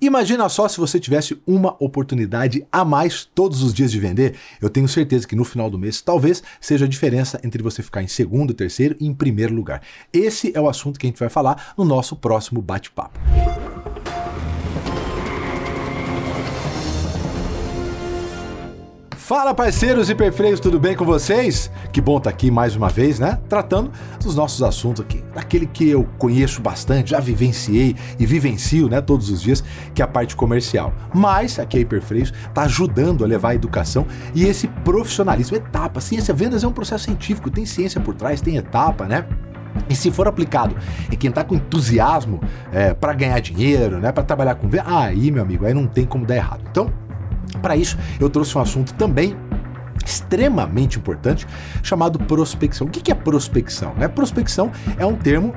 Imagina só se você tivesse uma oportunidade a mais todos os dias de vender. Eu tenho certeza que no final do mês talvez seja a diferença entre você ficar em segundo, terceiro e em primeiro lugar. Esse é o assunto que a gente vai falar no nosso próximo bate-papo. Fala parceiros e perfreios, tudo bem com vocês? Que bom estar tá aqui mais uma vez, né? Tratando dos nossos assuntos aqui, daquele que eu conheço bastante, já vivenciei e vivencio, né, todos os dias, que é a parte comercial. Mas aqui a Hiperfreios está ajudando a levar a educação e esse profissionalismo, etapa. Ciência vendas é um processo científico, tem ciência por trás, tem etapa, né? E se for aplicado em quem está com entusiasmo é, para ganhar dinheiro, né, para trabalhar com venda, aí, meu amigo, aí não tem como dar errado. Então, para isso, eu trouxe um assunto também extremamente importante chamado prospecção. O que é prospecção? Né? Prospecção é um termo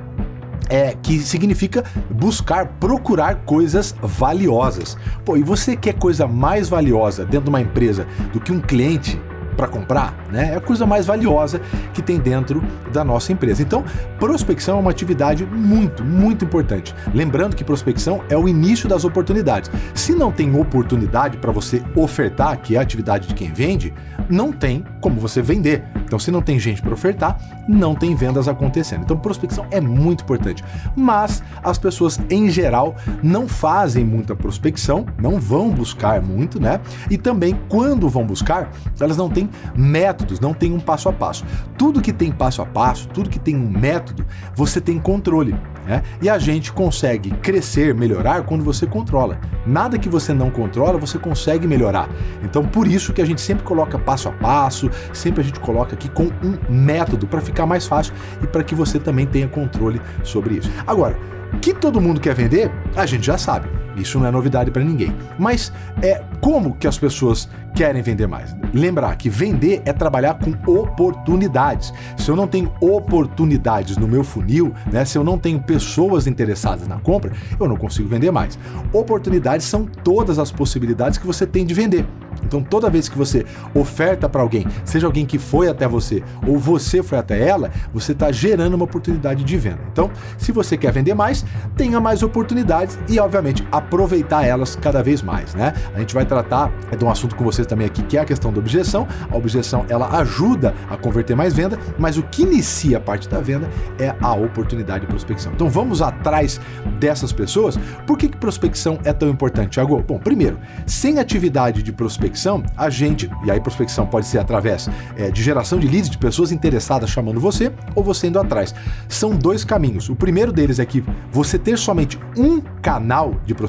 é, que significa buscar, procurar coisas valiosas. Pô, e você quer coisa mais valiosa dentro de uma empresa do que um cliente para comprar, né? É a coisa mais valiosa que tem dentro da nossa empresa. Então, prospecção é uma atividade muito, muito importante. Lembrando que prospecção é o início das oportunidades. Se não tem oportunidade para você ofertar, que é a atividade de quem vende, não tem como você vender. Então, se não tem gente para ofertar, não tem vendas acontecendo. Então, prospecção é muito importante. Mas as pessoas em geral não fazem muita prospecção, não vão buscar muito, né? E também quando vão buscar, elas não têm métodos, não tem um passo a passo. Tudo que tem passo a passo, tudo que tem um método, você tem controle. Né? E a gente consegue crescer, melhorar quando você controla. Nada que você não controla, você consegue melhorar. Então, por isso que a gente sempre coloca passo a passo, sempre a gente coloca aqui com um método para ficar mais fácil e para que você também tenha controle sobre isso. Agora, que todo mundo quer vender, a gente já sabe. Isso não é novidade para ninguém. Mas é como que as pessoas querem vender mais? Lembrar que vender é trabalhar com oportunidades. Se eu não tenho oportunidades no meu funil, né, se eu não tenho pessoas interessadas na compra, eu não consigo vender mais. Oportunidades são todas as possibilidades que você tem de vender. Então, toda vez que você oferta para alguém, seja alguém que foi até você ou você foi até ela, você está gerando uma oportunidade de venda. Então, se você quer vender mais, tenha mais oportunidades e, obviamente, aproveitar elas cada vez mais, né? A gente vai tratar de um assunto com vocês também aqui, que é a questão da objeção. A objeção, ela ajuda a converter mais venda, mas o que inicia a parte da venda é a oportunidade de prospecção. Então, vamos atrás dessas pessoas. Por que, que prospecção é tão importante, Thiago? Bom, primeiro, sem atividade de prospecção, prospecção, a gente, e aí prospecção pode ser através é, de geração de leads, de pessoas interessadas chamando você, ou você indo atrás. São dois caminhos. O primeiro deles é que você ter somente um canal de prospecção,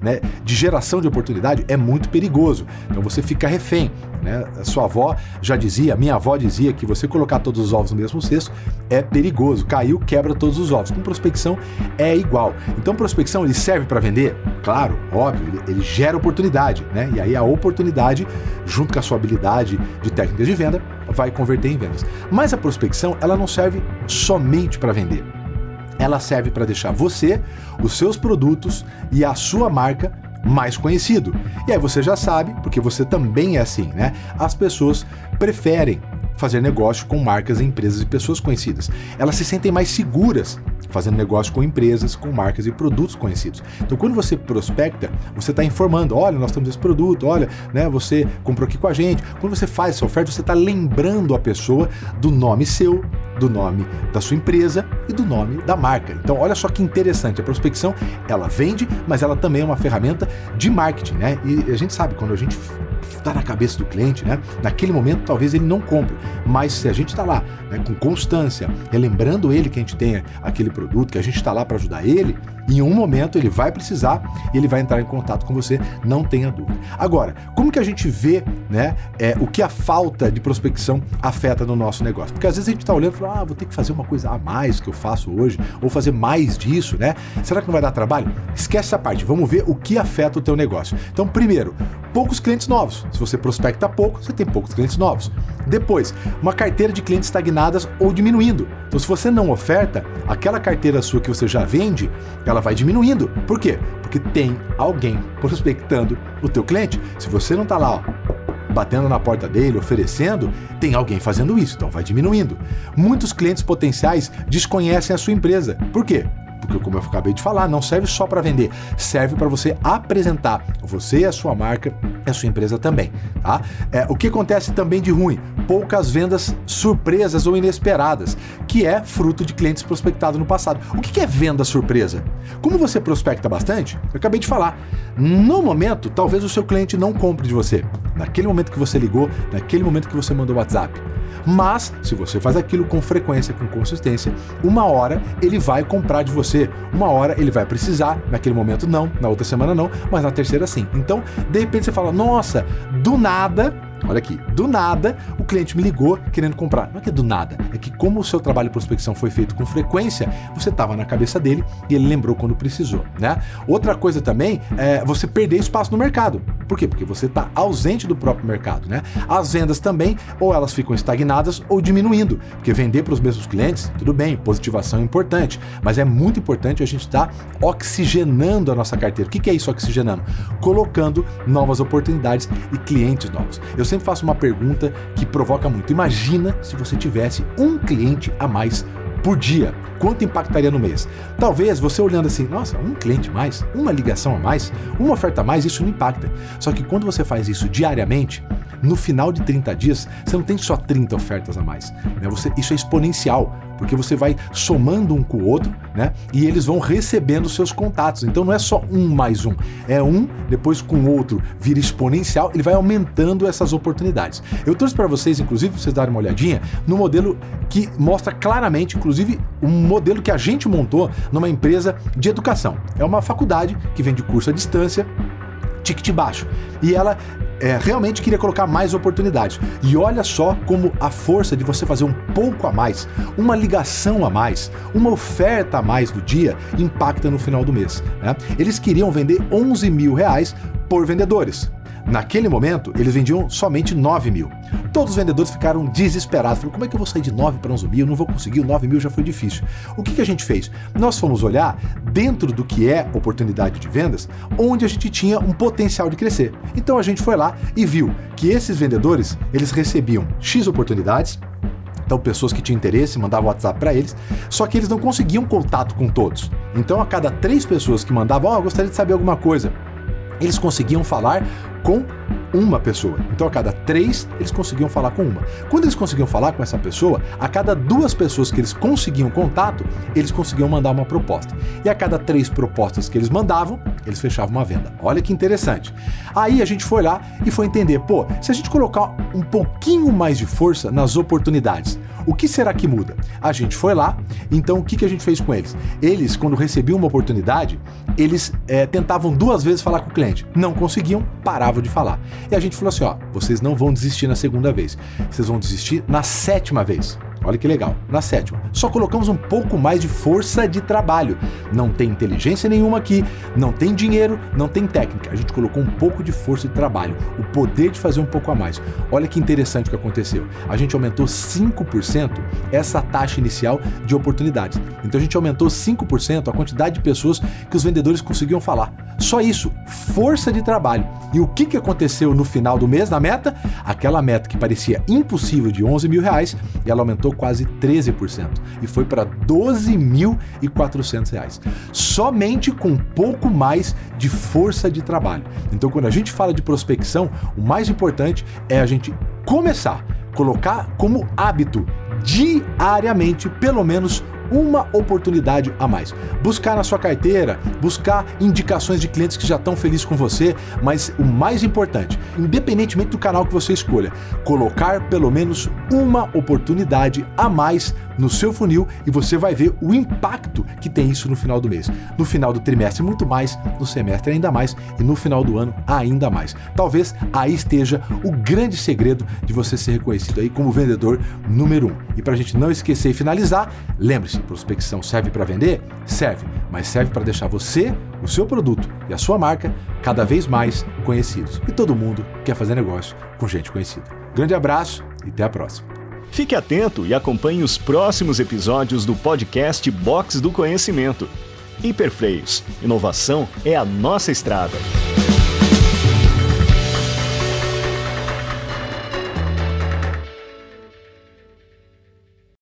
né, de geração de oportunidade, é muito perigoso. Então você fica refém. Né? A sua avó já dizia, minha avó dizia que você colocar todos os ovos no mesmo cesto é perigoso. Caiu, quebra todos os ovos. Com prospecção é igual. Então prospecção ele serve para vender? Claro, óbvio, ele, ele gera oportunidade, né? E aí a oportunidade, junto com a sua habilidade de técnicas de venda, vai converter em vendas. Mas a prospecção, ela não serve somente para vender. Ela serve para deixar você, os seus produtos e a sua marca mais conhecido. E aí você já sabe, porque você também é assim, né? As pessoas preferem fazer negócio com marcas, empresas e pessoas conhecidas. Elas se sentem mais seguras fazendo negócio com empresas, com marcas e produtos conhecidos. Então, quando você prospecta, você está informando: olha, nós temos esse produto, olha, né, você comprou aqui com a gente. Quando você faz essa oferta, você está lembrando a pessoa do nome seu, do nome da sua empresa e do nome da marca. Então, olha só que interessante, a prospecção, ela vende, mas ela também é uma ferramenta de marketing, né? E a gente sabe, quando a gente está na cabeça do cliente, né? Naquele momento, talvez ele não compre, mas se a gente está lá né, com constância, relembrando ele que a gente tem aquele produto, que a gente está lá para ajudar ele, em um momento ele vai precisar e ele vai entrar em contato com você, não tenha dúvida. Agora, como que a gente vê né, é, o que a falta de prospecção afeta no nosso negócio? Porque às vezes a gente está olhando e fala, ah, vou ter que fazer uma coisa a mais que eu faço hoje, ou fazer mais disso, né? Será que não vai dar trabalho? Esquece essa parte, vamos ver o que afeta o teu negócio. Então, primeiro, poucos clientes novos. Se você prospecta pouco, você tem poucos clientes novos. Depois, uma carteira de clientes estagnadas ou diminuindo. Então, se você não oferta, aquela carteira sua que você já vende, ela vai diminuindo. Por quê? Porque tem alguém prospectando o teu cliente. Se você não está lá, ó, batendo na porta dele, oferecendo, tem alguém fazendo isso, então vai diminuindo. Muitos clientes potenciais desconhecem a sua empresa. Por quê? porque como eu acabei de falar, não serve só para vender, serve para você apresentar você e a sua marca, a sua empresa também, tá? É, o que acontece também de ruim? Poucas vendas surpresas ou inesperadas, que é fruto de clientes prospectados no passado. O que é venda surpresa? Como você prospecta bastante, eu acabei de falar, no momento, talvez o seu cliente não compre de você. Naquele momento que você ligou, naquele momento que você mandou WhatsApp. Mas, se você faz aquilo com frequência, com consistência, uma hora ele vai comprar de você. Uma hora ele vai precisar, naquele momento não, na outra semana não, mas na terceira sim. Então, de repente você fala: nossa, do nada Olha aqui, do nada o cliente me ligou querendo comprar. Não é que é do nada, é que como o seu trabalho de prospecção foi feito com frequência, você estava na cabeça dele e ele lembrou quando precisou, né? Outra coisa também é você perder espaço no mercado. Por quê? Porque você está ausente do próprio mercado, né? As vendas também, ou elas ficam estagnadas ou diminuindo. Porque vender para os mesmos clientes, tudo bem, positivação é importante, mas é muito importante a gente estar tá oxigenando a nossa carteira. O que é isso oxigenando? Colocando novas oportunidades e clientes novos. Eu sempre faço uma pergunta que provoca muito. Imagina se você tivesse um cliente a mais por dia. Quanto impactaria no mês? Talvez você olhando assim, nossa, um cliente mais, uma ligação a mais, uma oferta a mais, isso não impacta. Só que quando você faz isso diariamente, no final de 30 dias, você não tem só 30 ofertas a mais. Né? Você, isso é exponencial porque você vai somando um com o outro, né? E eles vão recebendo seus contatos. Então não é só um mais um, é um, depois com outro vira exponencial, ele vai aumentando essas oportunidades. Eu trouxe para vocês, inclusive, para vocês darem uma olhadinha, no modelo que mostra claramente, inclusive, um modelo que a gente montou numa empresa de educação. É uma faculdade que vende curso à distância, ticket baixo. E ela é, realmente queria colocar mais oportunidades. E olha só como a força de você fazer um pouco a mais, uma ligação a mais, uma oferta a mais do dia impacta no final do mês. Né? Eles queriam vender 11 mil reais por vendedores. Naquele momento, eles vendiam somente 9 mil. Todos os vendedores ficaram desesperados. Falaram, como é que eu vou sair de 9 para 11 mil? Eu não vou conseguir, o 9 mil já foi difícil. O que, que a gente fez? Nós fomos olhar dentro do que é oportunidade de vendas, onde a gente tinha um potencial de crescer. Então a gente foi lá e viu que esses vendedores, eles recebiam X oportunidades, então, pessoas que tinham interesse mandavam WhatsApp para eles, só que eles não conseguiam contato com todos. Então, a cada três pessoas que mandavam, ó, oh, gostaria de saber alguma coisa, eles conseguiam falar com uma pessoa. Então, a cada três, eles conseguiam falar com uma. Quando eles conseguiam falar com essa pessoa, a cada duas pessoas que eles conseguiam contato, eles conseguiam mandar uma proposta. E a cada três propostas que eles mandavam, eles fechavam uma venda. Olha que interessante. Aí a gente foi lá e foi entender, pô, se a gente colocar um pouquinho mais de força nas oportunidades, o que será que muda? A gente foi lá, então o que, que a gente fez com eles? Eles, quando recebiam uma oportunidade, eles é, tentavam duas vezes falar com o cliente. Não conseguiam, paravam de falar. E a gente falou assim: ó, vocês não vão desistir na segunda vez, vocês vão desistir na sétima vez. Olha que legal. Na sétima, só colocamos um pouco mais de força de trabalho. Não tem inteligência nenhuma aqui, não tem dinheiro, não tem técnica. A gente colocou um pouco de força de trabalho, o poder de fazer um pouco a mais. Olha que interessante o que aconteceu. A gente aumentou 5% essa taxa inicial de oportunidades. Então a gente aumentou 5% a quantidade de pessoas que os vendedores conseguiam falar. Só isso, força de trabalho. E o que, que aconteceu no final do mês, na meta? Aquela meta que parecia impossível de 11 mil reais, ela aumentou quase 13% e foi para 12.400 reais. Somente com pouco mais de força de trabalho. Então, quando a gente fala de prospecção, o mais importante é a gente começar, colocar como hábito diariamente, pelo menos uma oportunidade a mais. Buscar na sua carteira, buscar indicações de clientes que já estão felizes com você, mas o mais importante, independentemente do canal que você escolha, colocar pelo menos uma oportunidade a mais no seu funil e você vai ver o impacto que tem isso no final do mês. No final do trimestre, muito mais, no semestre, ainda mais, e no final do ano, ainda mais. Talvez aí esteja o grande segredo de você ser reconhecido aí como vendedor número um. E para a gente não esquecer e finalizar, lembre-se: prospecção serve para vender? Serve, mas serve para deixar você, o seu produto e a sua marca cada vez mais conhecidos. E todo mundo quer fazer negócio com gente conhecida. Grande abraço e até a próxima. Fique atento e acompanhe os próximos episódios do podcast Box do Conhecimento. Hiperfreios. Inovação é a nossa estrada.